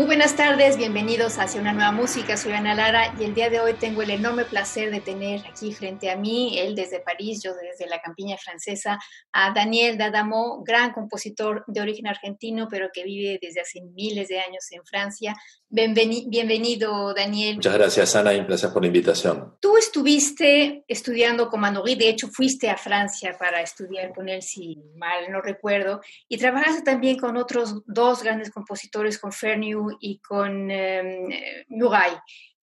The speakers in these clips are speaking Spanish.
O buenas tardes, bienvenidos hacia una nueva música. Soy Ana Lara y el día de hoy tengo el enorme placer de tener aquí frente a mí, él desde París, yo desde la campiña francesa, a Daniel Dadamo, gran compositor de origen argentino, pero que vive desde hace miles de años en Francia. bienvenido, Daniel. Muchas gracias, Ana, y placer por la invitación. Tú estuviste estudiando con Manoury, de hecho fuiste a Francia para estudiar con él, si mal no recuerdo, y trabajaste también con otros dos grandes compositores, con Ferniu y con eh, Muraille.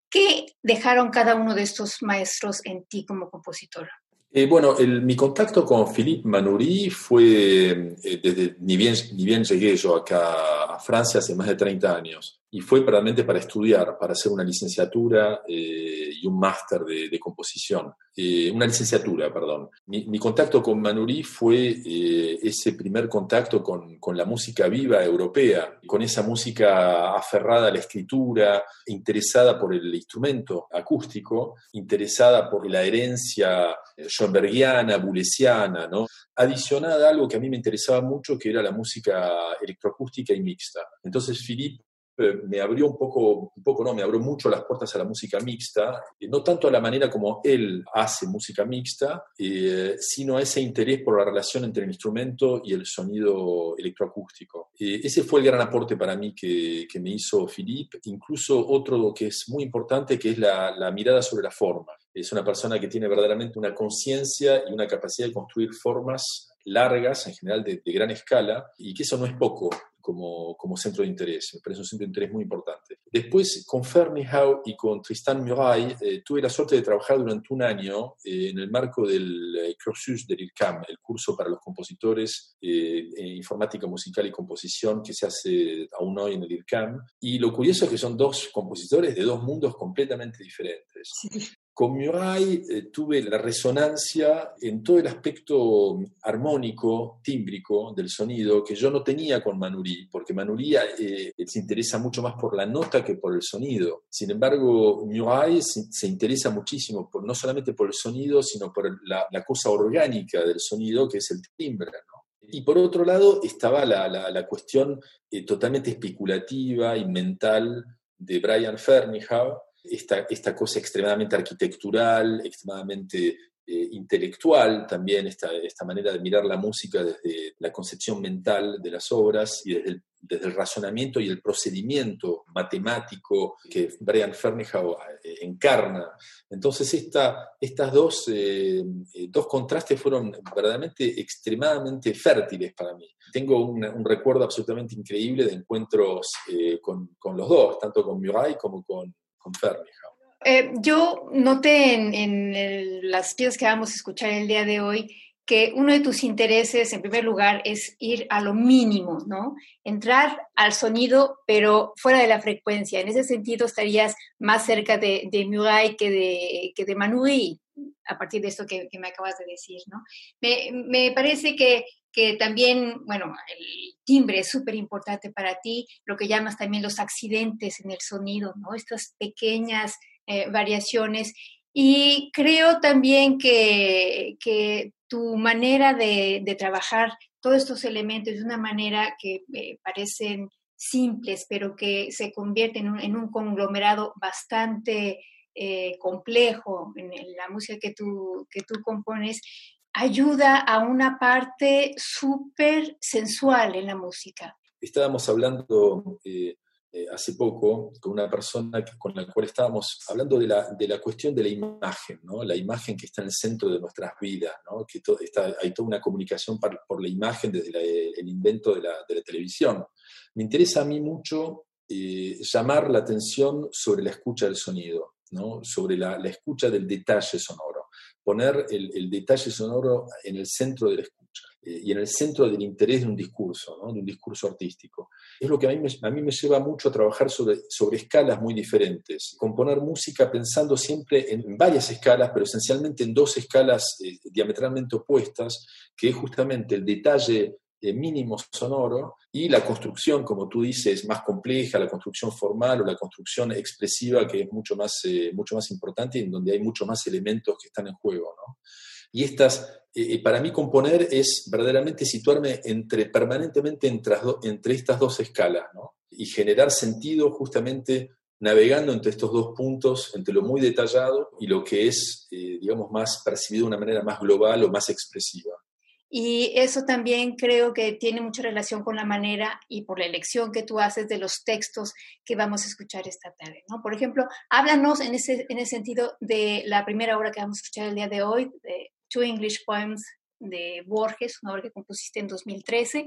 ¿Qué dejaron cada uno de estos maestros en ti como compositor? Eh, bueno, mi contacto con Philippe Manoury fue eh, desde, ni bien, ni bien llegué yo acá a Francia hace más de 30 años y fue realmente para estudiar, para hacer una licenciatura eh, y un máster de, composición. Eh, una licenciatura, perdón. Mi, contacto con Manuri fue eh, ese primer contacto con, con, la música viva europea, con esa música aferrada a la escritura, interesada por el instrumento acústico, interesada por la herencia schoenbergiana, bulesiana, ¿no? adicionada a algo que a mí me interesaba mucho, que era la música electroacústica y mixta. Entonces, Philippe eh, me abrió un poco, un poco no, me abrió mucho las puertas a la música mixta, no tanto a la manera como él hace música mixta, eh, sino a ese interés por la relación entre el instrumento y el sonido electroacústico. Ese fue el gran aporte para mí que, que, me hizo Philippe, incluso otro que es muy importante, que es la, la mirada sobre la forma. Es una persona que tiene verdaderamente una conciencia y una capacidad de construir formas largas, en general de, de, gran escala, y que eso no es poco como, centro de interés. Me parece un centro de interés muy importante. Después, con Fernihau y con Tristan Muraille, eh, tuve la suerte de trabajar durante un año eh, en el marco del eh, cursus del IRCAM, el curso para los compositores en informática musical y composición que se hace aún hoy en el IRCAM. Y lo curioso es que son dos compositores de dos mundos completamente diferentes. Con Muraille eh, tuve la resonancia en todo el aspecto armónico, tímbrico del sonido que yo no tenía con Manuri, porque Manuri eh, se interesa mucho más por la nota que por el sonido. Sin embargo, Muraille se, interesa muchísimo por, no solamente por el sonido, sino por la, cosa orgánica del sonido, que es el timbre. Y por otro lado estaba la, cuestión eh, totalmente especulativa y mental de Brian Fernihau, esta, esta cosa extremadamente arquitectural, extremadamente eh, intelectual también, esta, esta manera de mirar la música desde la concepción mental de las obras y desde el, desde el razonamiento y el procedimiento matemático que Brian Fernihau eh, encarna. Entonces, esta, estas dos, eh, dos contrastes fueron verdaderamente extremadamente fértiles para mí. Tengo un, un recuerdo absolutamente increíble de encuentros con, con, los dos, tanto con Murray como con, eh, yo noté en, las piezas que vamos a escuchar el día de hoy que uno de tus intereses, en primer lugar, es ir a lo mínimo, ¿no? Entrar al sonido, pero fuera de la frecuencia. En ese sentido, estarías más cerca de, de Murray que de, que de a partir de esto que, me acabas de decir, ¿no? Me, me parece que que también, bueno, el timbre es súper importante para ti, lo que llamas también los accidentes en el sonido, ¿no? Estas pequeñas eh, variaciones. Y creo también que, que tu manera de, trabajar todos estos elementos de una manera que me parecen simples, pero que se convierten en un, conglomerado bastante eh, complejo en, la música que tú, que tú compones, ayuda a una parte súper sensual en la música. Estábamos hablando eh, eh, hace poco con una persona con la cual estábamos hablando de la, de la cuestión de la imagen, ¿no? la imagen que está en el centro de nuestras vidas, ¿no? que está, hay toda una comunicación por, la imagen desde el invento de la, de la, televisión. Me interesa a mí mucho eh, llamar la atención sobre la escucha del sonido, ¿no? sobre la, escucha del detalle sonoro poner el, detalle sonoro en el centro de la escucha. eh, y en el centro del interés de un discurso, de un discurso artístico. Es lo que a mí me, a mí me lleva mucho a trabajar sobre, sobre escalas muy diferentes, componer música pensando siempre en varias escalas, pero esencialmente en dos escalas eh, diametralmente opuestas, que es justamente el detalle eh, mínimo sonoro y la construcción, como tú dices, más compleja, la construcción formal o la construcción expresiva, que es mucho más, mucho más importante y en donde hay muchos más elementos que están en juego. Y estas, eh, eh, para mí componer es verdaderamente situarme entre, permanentemente entre, estas dos escalas. Y generar sentido justamente navegando entre estos dos puntos, entre lo muy detallado y lo que es, eh, digamos, más percibido de una manera más global o más expresiva. Y eso también creo que tiene mucha relación con la manera y por la elección que tú haces de los textos que vamos a escuchar esta tarde, ¿no? Por ejemplo, háblanos en ese, en ese sentido de la primera obra que vamos a escuchar el día de hoy, de Two English Poems de Borges, una obra que compusiste en 2013,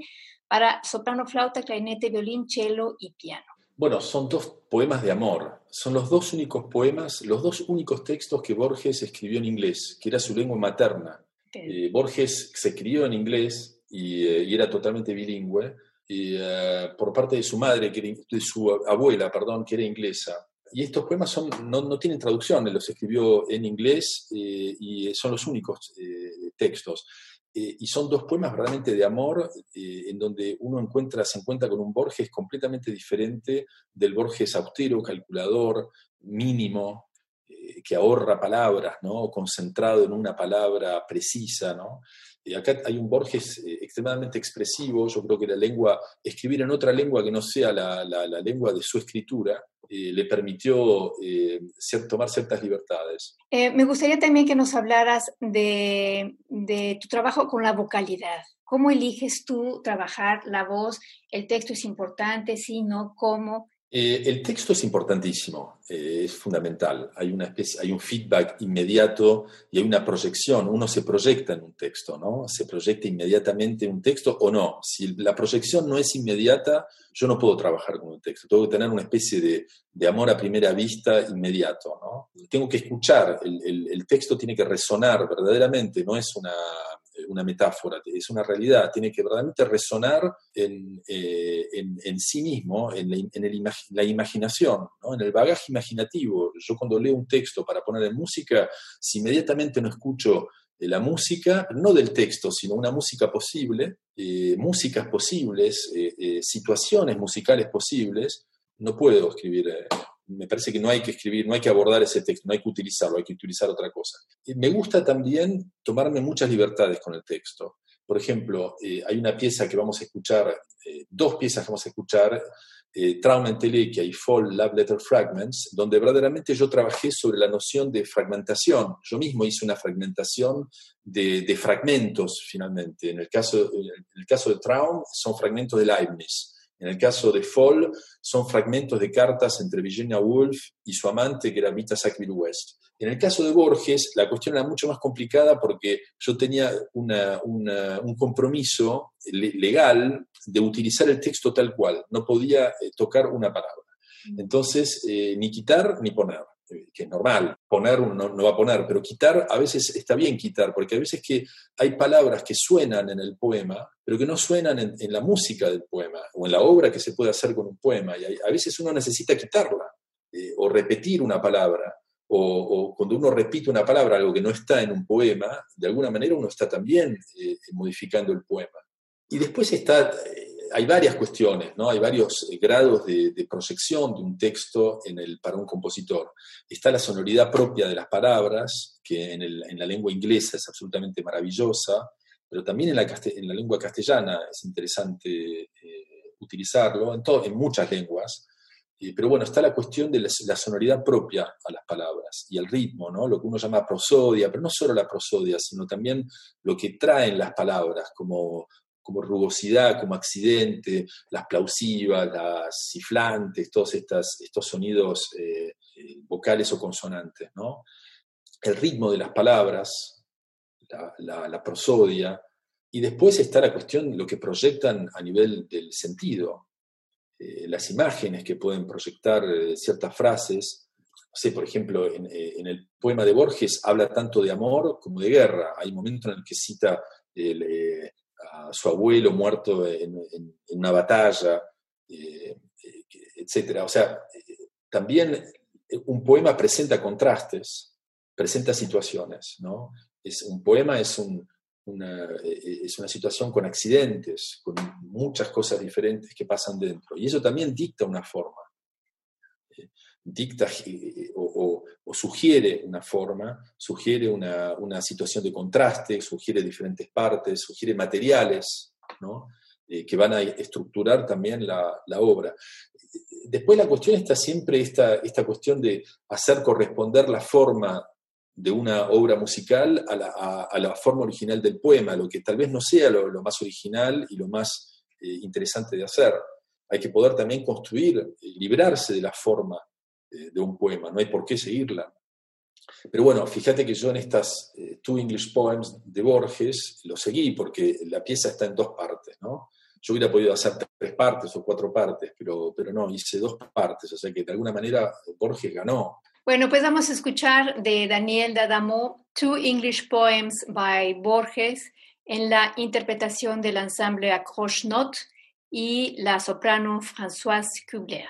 para soprano, flauta, clarinete, violín, cello y piano. Bueno, son dos poemas de amor. Son los dos únicos poemas, los dos únicos textos que Borges escribió en inglés, que era su lengua materna. Eh, Borges se crió en inglés y, eh, era totalmente bilingüe, y, eh, por parte de su madre, que de su abuela, perdón, que era inglesa y estos poemas son, no, tienen traducción, los escribió en inglés y son los únicos textos. Y son dos poemas realmente de amor, en donde uno se encuentra con un Borges completamente diferente del Borges austero, calculador, mínimo, que ahorra palabras, ¿no? concentrado en una palabra precisa. ¿no? Y acá hay un Borges extremadamente expresivo, yo creo que la lengua, escribir en otra lengua que no sea la, la, lengua de su escritura, eh, le permitió eh, tomar ciertas libertades. Eh, me gustaría también que nos hablaras de, de tu trabajo con la vocalidad. ¿Cómo eliges tú trabajar la voz? ¿El texto es importante? ¿Sí, no? ¿Cómo? Eh, el texto es importantísimo, eh, es fundamental. Hay, una especie, hay un feedback inmediato y hay una proyección. Uno se proyecta en un texto, ¿no? Se proyecta inmediatamente en un texto o no. Si la proyección no es inmediata, yo no puedo trabajar con un texto. Tengo que tener una especie de, de amor a primera vista inmediato, ¿no? Tengo que escuchar, el, el texto tiene que resonar verdaderamente, no es una una metáfora, es una realidad, tiene que verdaderamente resonar en, eh, en, sí mismo, en, la, imaginación, en el bagaje imaginativo. Yo cuando leo un texto para poner en música, si inmediatamente no escucho eh, la música, no del texto, sino una música posible, eh, músicas posibles, situaciones musicales posibles, no puedo escribir me parece que no hay que escribir, no hay que abordar ese texto, no hay que utilizarlo, hay que utilizar otra cosa. me gusta también tomarme muchas libertades con el texto. Por ejemplo, eh, hay una pieza que vamos a escuchar, eh, dos piezas que vamos a escuchar, eh, Trauma en Telequia y Fall Love Letter Fragments, donde verdaderamente yo trabajé sobre la noción de fragmentación. Yo mismo hice una fragmentación de, fragmentos, finalmente. En el, caso, en el caso de Traum, son fragmentos de Leibniz. En el caso de Fall, son fragmentos de cartas entre Virginia Woolf y su amante, que era Vita Sackville West. En el caso de Borges, la cuestión era mucho más complicada porque yo tenía un compromiso legal de utilizar el texto tal cual, no podía eh, tocar una palabra. Mm. Entonces, eh, ni quitar ni poner que es normal, poner uno no, va a poner, pero quitar a veces está bien quitar, porque a veces que hay palabras que suenan en el poema, pero que no suenan en, la música del poema o en la obra que se puede hacer con un poema, y a veces uno necesita quitarla eh, o repetir una palabra. O, cuando uno repite una palabra, algo que no está en un poema, de alguna manera uno está también eh, modificando el poema. Y después está eh, hay varias cuestiones, ¿no? hay varios eh, grados de, proyección de un texto en el, para un compositor. Está la sonoridad propia de las palabras, que en, la lengua inglesa es absolutamente maravillosa, pero también en la, en la lengua castellana es interesante eh, utilizarlo, en, en muchas lenguas. Eh, pero bueno, está la cuestión de la, la, sonoridad propia a las palabras y el ritmo, ¿no? lo que uno llama prosodia, pero no solo la prosodia, sino también lo que traen las palabras, como como rugosidad, como accidente, las plausivas, las ciflantes, todos estas, estos sonidos eh, eh, vocales o consonantes. ¿no? El ritmo de las palabras, la, prosodia, y después está la cuestión de lo que proyectan a nivel del sentido, eh, las imágenes que pueden proyectar ciertas frases. No sé, por ejemplo, en, en, el poema de Borges habla tanto de amor como de guerra. Hay momentos en el que cita el, a su abuelo muerto en, una batalla, eh, etc. O sea, también un poema presenta contrastes, presenta situaciones, ¿no? Es, un poema es, una, es una situación con accidentes, con muchas cosas diferentes que pasan dentro, y eso también dicta una forma dicta eh, o, sugiere una forma, sugiere una, situación de contraste, sugiere diferentes partes, sugiere materiales eh, que van a estructurar también la, obra. Después la cuestión está siempre esta, esta cuestión de hacer corresponder la forma de una obra musical a la, forma original del poema, lo que tal vez no sea lo, más original y lo más eh, interesante de hacer. Hay que poder también construir, librarse de la forma de un poema, no hay por qué seguirla. Pero bueno, fíjate que yo en estas eh, Two English Poems de Borges lo seguí porque la pieza está en dos partes, ¿no? Yo hubiera podido hacer tres partes o cuatro partes, pero, pero no, hice dos partes, o sea que de alguna manera Borges ganó. Bueno, pues vamos a escuchar de Daniel D'Adamo Two English Poems by Borges en la interpretación del ensemble Accroche Note y la soprano Françoise Kubler.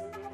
Peace.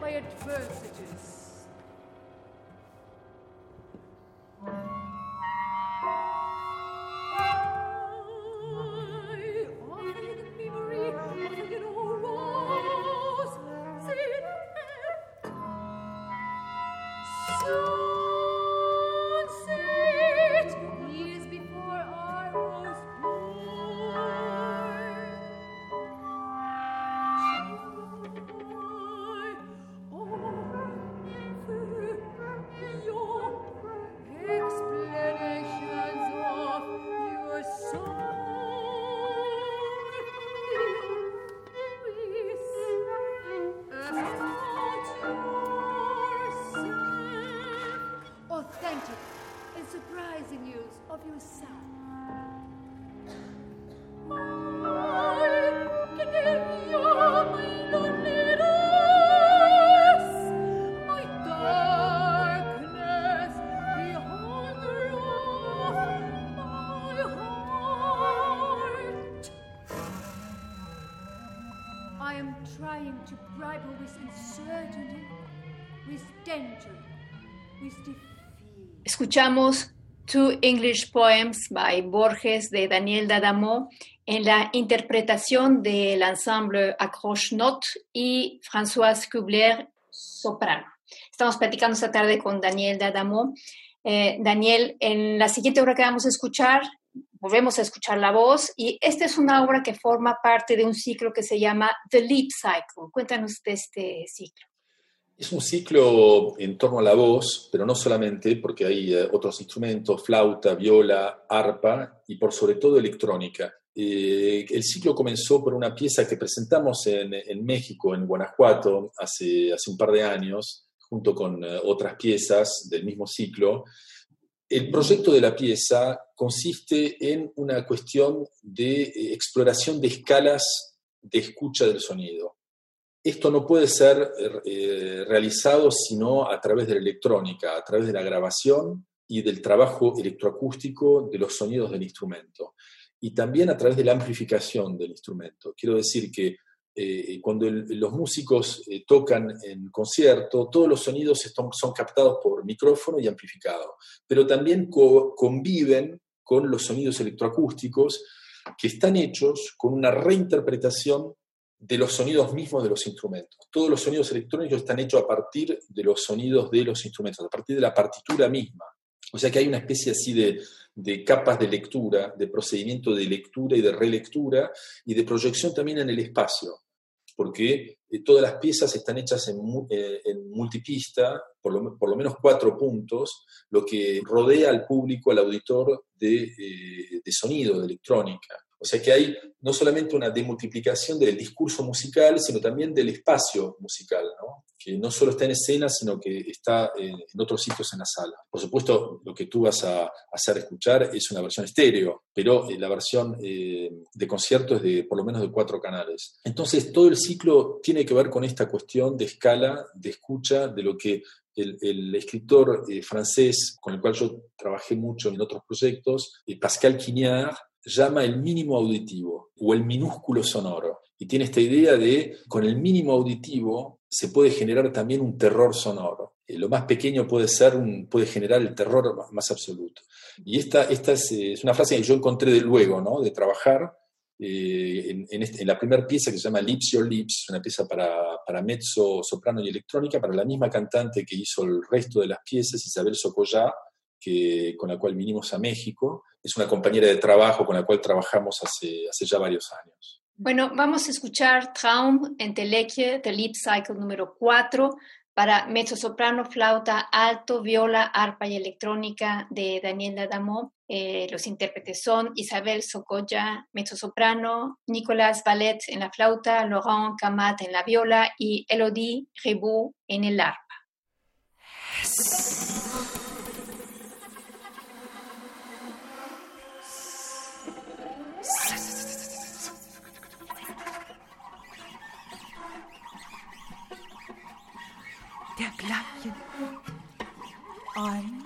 by adversities. Escuchamos Two English Poems by Borges de Daniel Dadamo en la interpretación del ensemble Accroche Note y Françoise Kubler soprano. Estamos platicando esta tarde con Daniel Dadamo. Eh, Daniel, en la siguiente obra que vamos a escuchar, volvemos a escuchar la voz y esta es una obra que forma parte de un ciclo que se llama The Leap Cycle. Cuéntanos de este ciclo. Es un ciclo en torno a la voz, pero no solamente, porque hay eh, otros instrumentos, flauta, viola, arpa y por sobre todo electrónica. Eh, el ciclo comenzó por una pieza que presentamos en, México, en Guanajuato, hace, hace, un par de años, junto con eh, otras piezas del mismo ciclo. El proyecto de la pieza consiste en una cuestión de exploración de escalas de escucha del sonido. Esto no puede ser eh, realizado sino a través de la electrónica, a través de la grabación y del trabajo electroacústico de los sonidos del instrumento. Y también a través de la amplificación del instrumento. Quiero decir que eh, cuando los músicos eh, tocan en concierto, todos los sonidos son captados por micrófono y amplificado, pero también conviven con los sonidos electroacústicos que están hechos con una reinterpretación de los sonidos mismos de los instrumentos. Todos los sonidos electrónicos están hechos a partir de los sonidos de los instrumentos, a partir de la partitura misma. O sea que hay una especie así de, de capas de lectura, de procedimiento de lectura y de relectura y de proyección también en el espacio, porque eh, todas las piezas están hechas en, eh, multipista, por lo, menos cuatro puntos, lo que rodea al público, al auditor de, eh, de sonido, de electrónica. O sea que hay no solamente una demultiplicación del discurso musical, sino también del espacio musical, que no solo está en escena, sino que está en, otros sitios en la sala. Por supuesto, lo que tú vas a hacer escuchar es una versión estéreo, pero eh, la versión eh, de concierto es de por lo menos de cuatro canales. Entonces, todo el ciclo tiene que ver con esta cuestión de escala, de escucha, de lo que el, escritor eh, francés con el cual yo trabajé mucho en otros proyectos, Pascal Quignard, llama el mínimo auditivo o el minúsculo sonoro. Y tiene esta idea de, con el mínimo auditivo se puede generar también un terror sonoro. Eh, lo más pequeño puede, ser puede generar el terror más absoluto. Y esta, esta es, una frase que yo encontré luego, ¿no? de trabajar eh, este, en, la primera pieza que se llama Lips Your Lips, una pieza para, para mezzo, soprano y electrónica, para la misma cantante que hizo el resto de las piezas, Isabel Socollá, que, con la cual vinimos a México. Es una compañera de trabajo con la cual trabajamos hace, hace ya varios años. Bueno, vamos a escuchar Traum en Telequie, de Leap Cycle número 4, para mezzo-soprano, flauta, alto, viola, arpa y electrónica de Daniel Adamo. Eh, los intérpretes son Isabel Socoya, mezzo-soprano, Nicolas Ballet en la flauta, Laurent Camat en la viola y Elodie Ribou en el arpa. dergleichen. Ein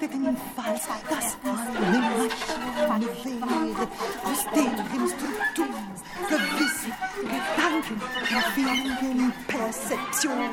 de din falsas ne maschmanifiere, aus deren Struktur Gewissen, Gedanken, Erwägungen, Perzeptionen.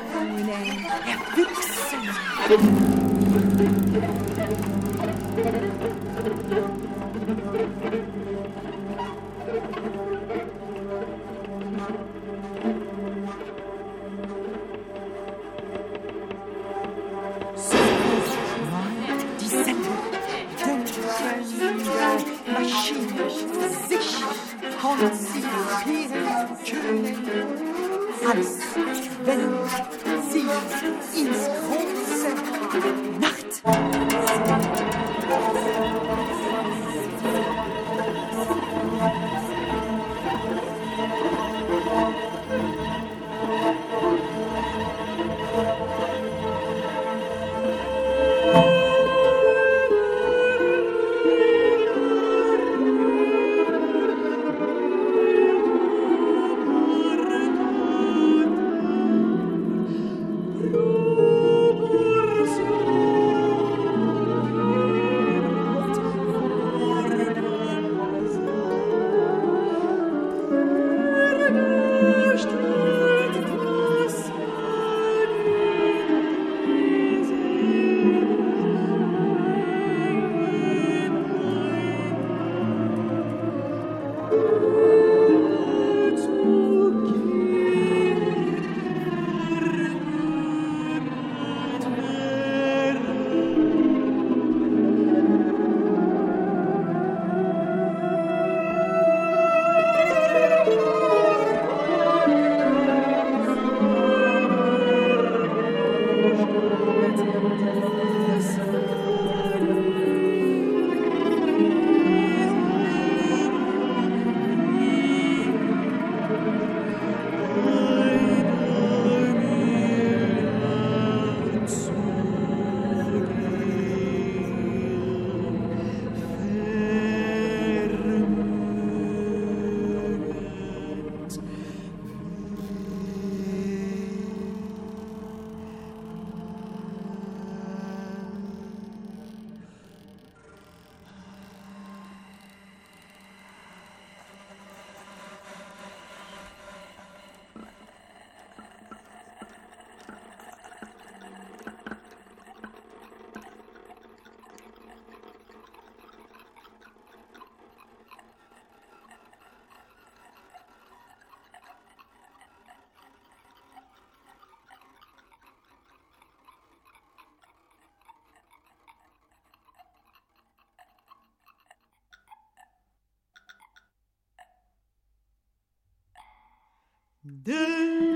Dude.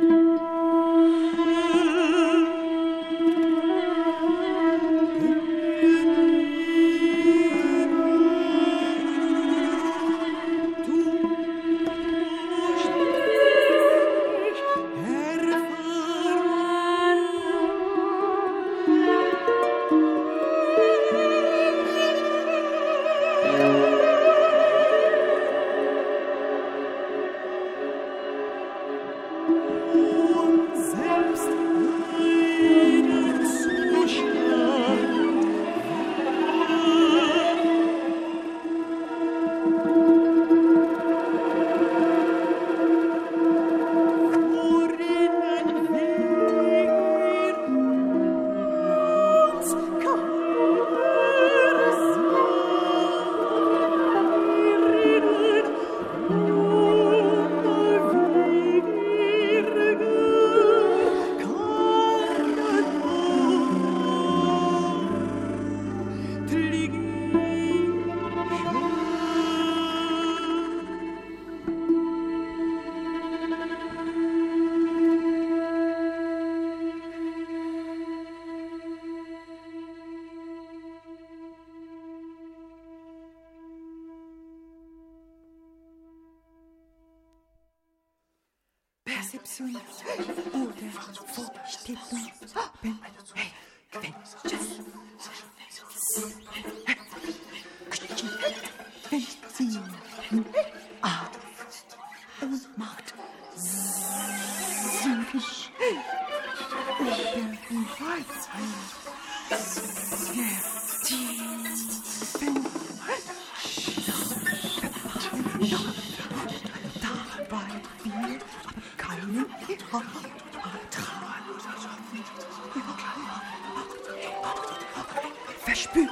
spürt.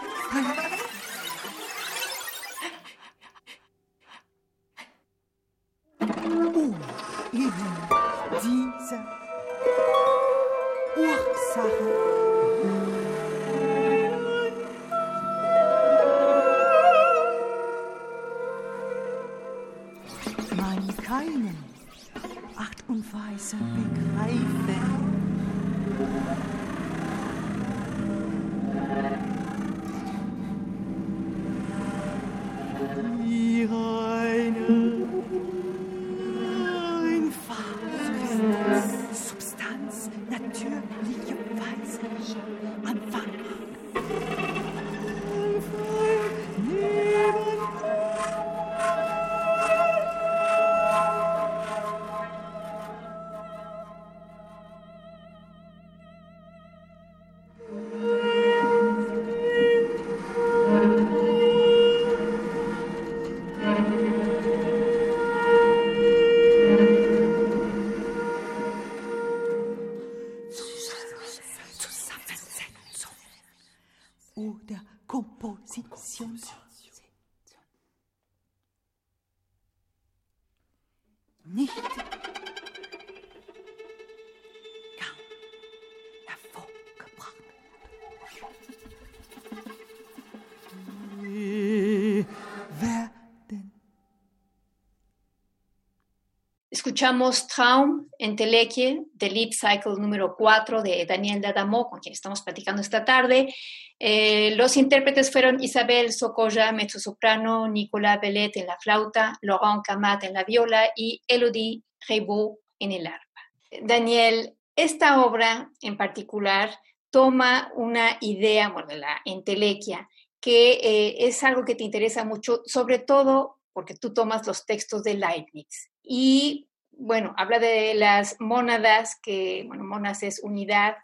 Escuchamos Traum en Telequie del Leap Cycle número 4 de Daniel D'Adamo, con quien estamos platicando esta tarde. Eh, los intérpretes fueron Isabel Socoya, mezzosoprano, Nicolas Bellet en la flauta, Laurent Camat en la viola y Elodie Rebaud en el arpa. Daniel, esta obra en particular toma una idea, bueno, la entelequia, que eh, es algo que te interesa mucho, sobre todo porque tú tomas los textos de Leibniz. Y bueno, habla de las mónadas, que, bueno, monas es unidad,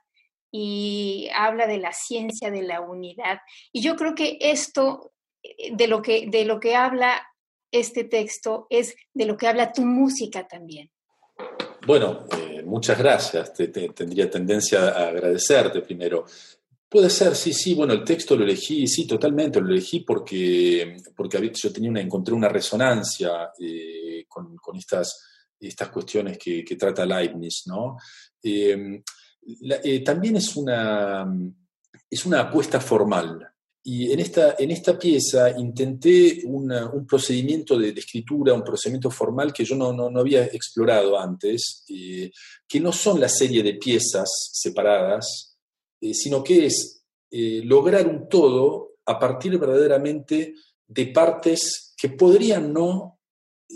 y habla de la ciencia de la unidad. Y yo creo que esto, eh, de lo que, de lo que habla este texto, es de lo que habla tu música también. Bueno, eh, muchas gracias. Te- te- tendría tendencia a agradecerte primero. Puede ser, sí, sí, bueno, el texto lo elegí, sí, totalmente, lo elegí porque, porque yo tenía una, encontré una resonancia eh, con, con estas, estas cuestiones que, que trata Leibniz, ¿no? Eh, la- eh, también es una, es una apuesta formal Y en esta, en esta pieza intenté una- un procedimiento de, de escritura, un procedimiento formal que yo no, no- no había explorado antes, eh, que no son la serie de piezas separadas, eh, sino que es eh, lograr un todo a partir verdaderamente de partes que podrían no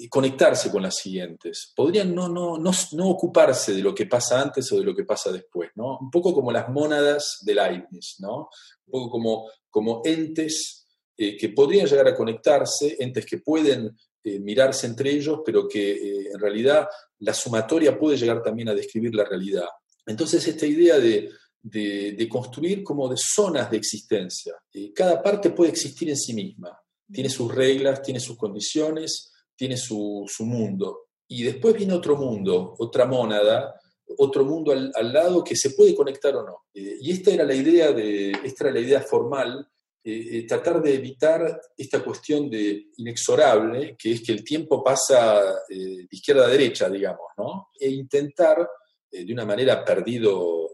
conectarse con las siguientes, podrían no, no, no, no ocuparse de lo que pasa antes o de lo que pasa después, ¿no? Un poco como las mónadas de Leibniz, ¿no? Un poco como, como entes eh, que podrían llegar a conectarse, entes que pueden eh, mirarse entre ellos, pero que eh, en realidad la sumatoria puede llegar también a describir la realidad. Entonces, esta idea de, de- de construir como de zonas de existencia. Cada parte puede existir en sí misma, tiene sus reglas, tiene sus condiciones, tiene su, su mundo. Y después viene otro mundo, otra mónada, otro mundo al, al lado que se puede conectar o no. Eh, y esta era la idea, de, esta era la idea formal, eh, eh, tratar de evitar esta cuestión de inexorable, que es que el tiempo pasa de izquierda a derecha, digamos, ¿no? E intentar, de una manera perdido,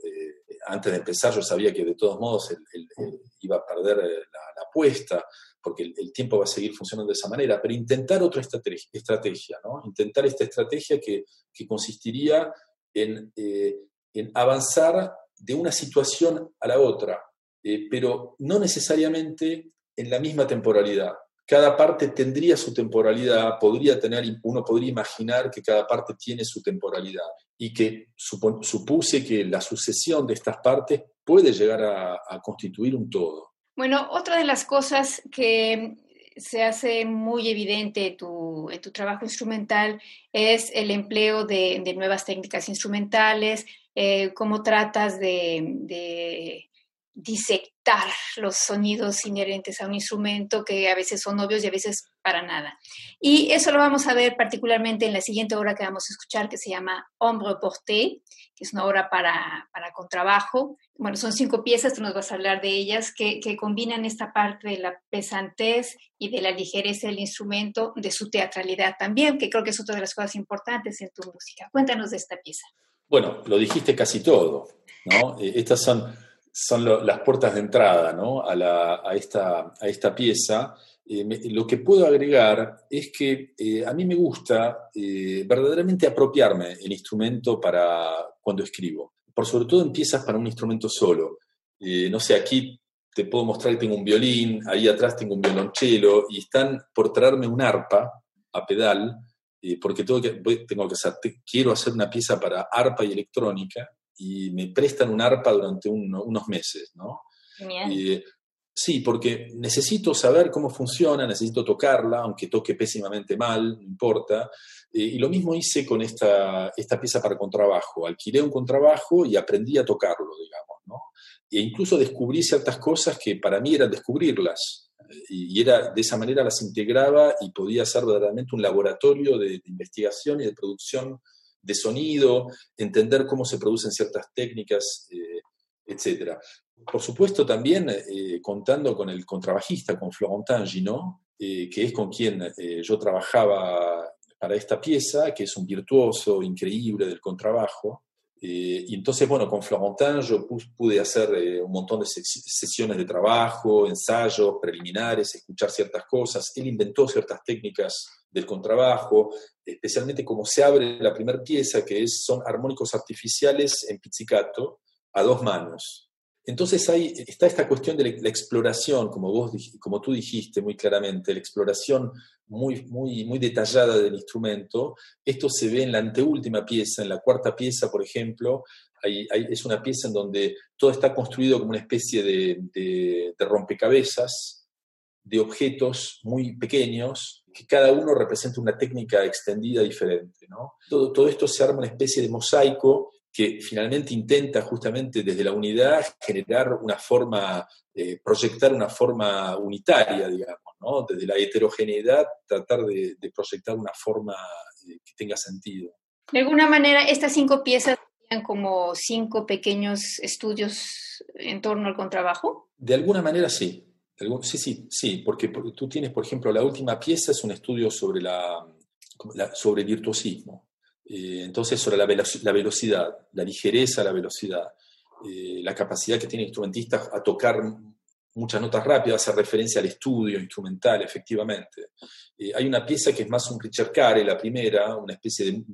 antes de empezar yo sabía que de todos modos iba a perder la apuesta, porque el, tiempo va a seguir funcionando de esa manera, pero intentar otra estrategia, ¿no? Intentar esta estrategia que, consistiría en, eh, en avanzar de una situación a la otra, eh, pero no necesariamente en la misma temporalidad. Cada parte tendría su temporalidad, podría tener, uno podría imaginar que cada parte tiene su temporalidad y que supuse que la sucesión de estas partes puede llegar a constituir un todo. Bueno, otra de las cosas que se hace muy evidente en tu, tu trabajo instrumental es el empleo de, de nuevas técnicas instrumentales, eh, cómo tratas de disectar los sonidos inherentes a un instrumento que a veces son obvios y a veces para nada. Y eso lo vamos a ver particularmente en la siguiente obra que vamos a escuchar, que se llama Hombre Porté, que es una obra para, para contrabajo. Bueno, son cinco piezas, tú nos vas a hablar de ellas, que, que combinan esta parte de la pesantez y de la ligereza del instrumento, de su teatralidad también, que creo que es otra de las cosas importantes en tu música. Cuéntanos de esta pieza. Bueno, lo dijiste casi todo, ¿no? Eh, estas son, son las puertas de entrada. A, esta, pieza. Eh, lo que puedo agregar es que eh, a mí me gusta eh, verdaderamente apropiarme el instrumento para cuando escribo, por sobre todo en piezas para un instrumento solo. No sé, aquí te puedo mostrar que tengo un violín, ahí atrás tengo un violonchelo y están por traerme un arpa a pedal, porque tengo que, tengo que hacer, quiero hacer una pieza para arpa y electrónica y me prestan un arpa durante un- unos meses, ¿no? Sí, porque necesito saber cómo funciona, necesito tocarla, aunque toque pésimamente mal, no importa. Eh, y lo mismo hice con esta, esta pieza para contrabajo. Alquilé un contrabajo y aprendí a tocarlo, digamos, ¿no? E incluso descubrí ciertas cosas que para mí eran descubrirlas. Eh, Y, y era, de esa manera las integraba y podía ser verdaderamente un laboratorio de, de investigación y de producción de sonido, entender cómo se producen ciertas técnicas, eh, etcétera. Por supuesto, también eh, contando con el contrabajista, con Florentin Ginot, eh, que es con quien eh, yo trabajaba para esta pieza, que es un virtuoso increíble del contrabajo. Eh, y entonces, bueno, con Florentin yo pu- pude hacer eh, un montón de ses- sesiones de trabajo, ensayos preliminares, escuchar ciertas cosas. Él inventó ciertas técnicas del contrabajo, especialmente como se abre la primera pieza, que es, son armónicos artificiales en pizzicato a dos manos. Entonces ahí está esta cuestión de la exploración, como, vos, como tú dijiste muy claramente, la exploración muy, muy, muy detallada del instrumento. Esto se ve en la anteúltima pieza, en la cuarta pieza, por ejemplo. Hay- hay- es una pieza en donde todo está construido como una especie de, de- de rompecabezas de objetos muy pequeños, que cada uno representa una técnica extendida diferente. ¿no? Todo, todo esto se arma una especie de mosaico que finalmente intenta justamente desde la unidad generar una forma, eh, proyectar una forma unitaria, digamos, ¿no? Desde la heterogeneidad tratar de, de proyectar una forma eh, que tenga sentido. De alguna manera, estas cinco piezas serían como cinco pequeños estudios en torno al contrabajo. De alguna manera sí. Sí, sí, sí, porque por- tú tienes, por ejemplo, la última pieza es un estudio sobre, la, sobre virtuosismo. Eh, entonces, sobre la, velo- la velocidad, la ligereza, la velocidad, eh, la capacidad que tiene el instrumentista a tocar muchas notas rápidas, hace referencia al estudio instrumental, efectivamente. Eh, hay una pieza que es más un ricercare, la primera, una especie de,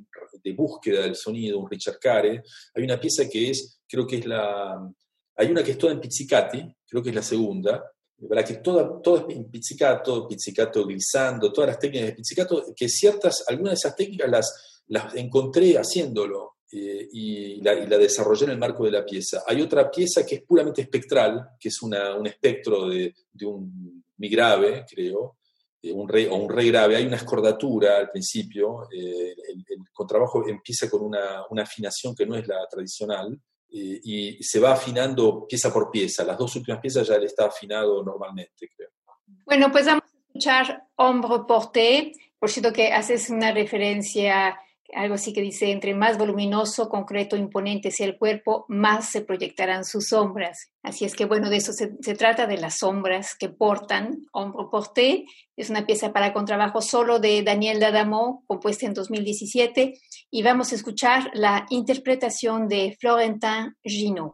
de, búsqueda del sonido, un ricercare. Hay una pieza que es, creo que es la... Hay una que es toda en pizzicati, creo que es la segunda, para que es en pizzicato, pizzicato glissando, todas las técnicas de pizzicato, que ciertas, algunas de esas técnicas las, las encontré haciéndolo eh, y, la, y, la, desarrollé en el marco de la pieza. Hay otra pieza que es puramente espectral, que es una, un espectro de, de, un mi grave, creo, eh, un re, o un re grave. Hay una escordatura al principio, eh, el, el, contrabajo empieza con una, una afinación que no es la tradicional, y se va afinando pieza por pieza. Las dos últimas piezas ya le está afinado normalmente, creo. Bueno, pues vamos a escuchar Hombre Porté, por cierto que haces una referencia, algo así que dice, entre más voluminoso, concreto, imponente sea el cuerpo, más se proyectarán sus sombras. Así es que, bueno, de eso se, trata, de las sombras que portan. Hombre Porté es una pieza para contrabajo solo de Daniel D'Adamo, compuesta en 2017, y vamos a escuchar la interpretación de Florentin Ginaud.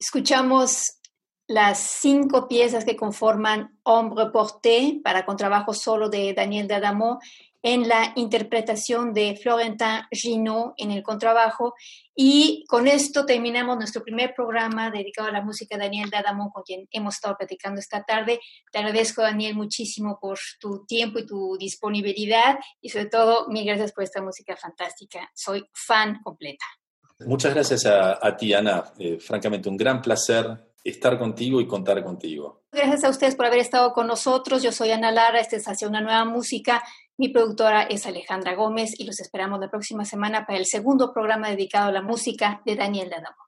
Escuchamos las cinco piezas que conforman Hombre Porté para contrabajo solo de Daniel D'Adamo en la interpretación de Florentin Gino en el contrabajo. Y con esto terminamos nuestro primer programa dedicado a la música de Daniel D'Adamo, con quien hemos estado platicando esta tarde. Te agradezco, Daniel, muchísimo por tu tiempo y tu disponibilidad y sobre todo, mil gracias por esta música fantástica. Soy fan completa. Muchas gracias a, ti, Ana. Eh, francamente, un gran placer estar contigo y contar contigo. Gracias a ustedes por haber estado con nosotros. Yo soy Ana Lara, este es Hacia una nueva música. Mi productora es Alejandra Gómez y los esperamos la próxima semana para el segundo programa dedicado a la música de Daniel Dadamo.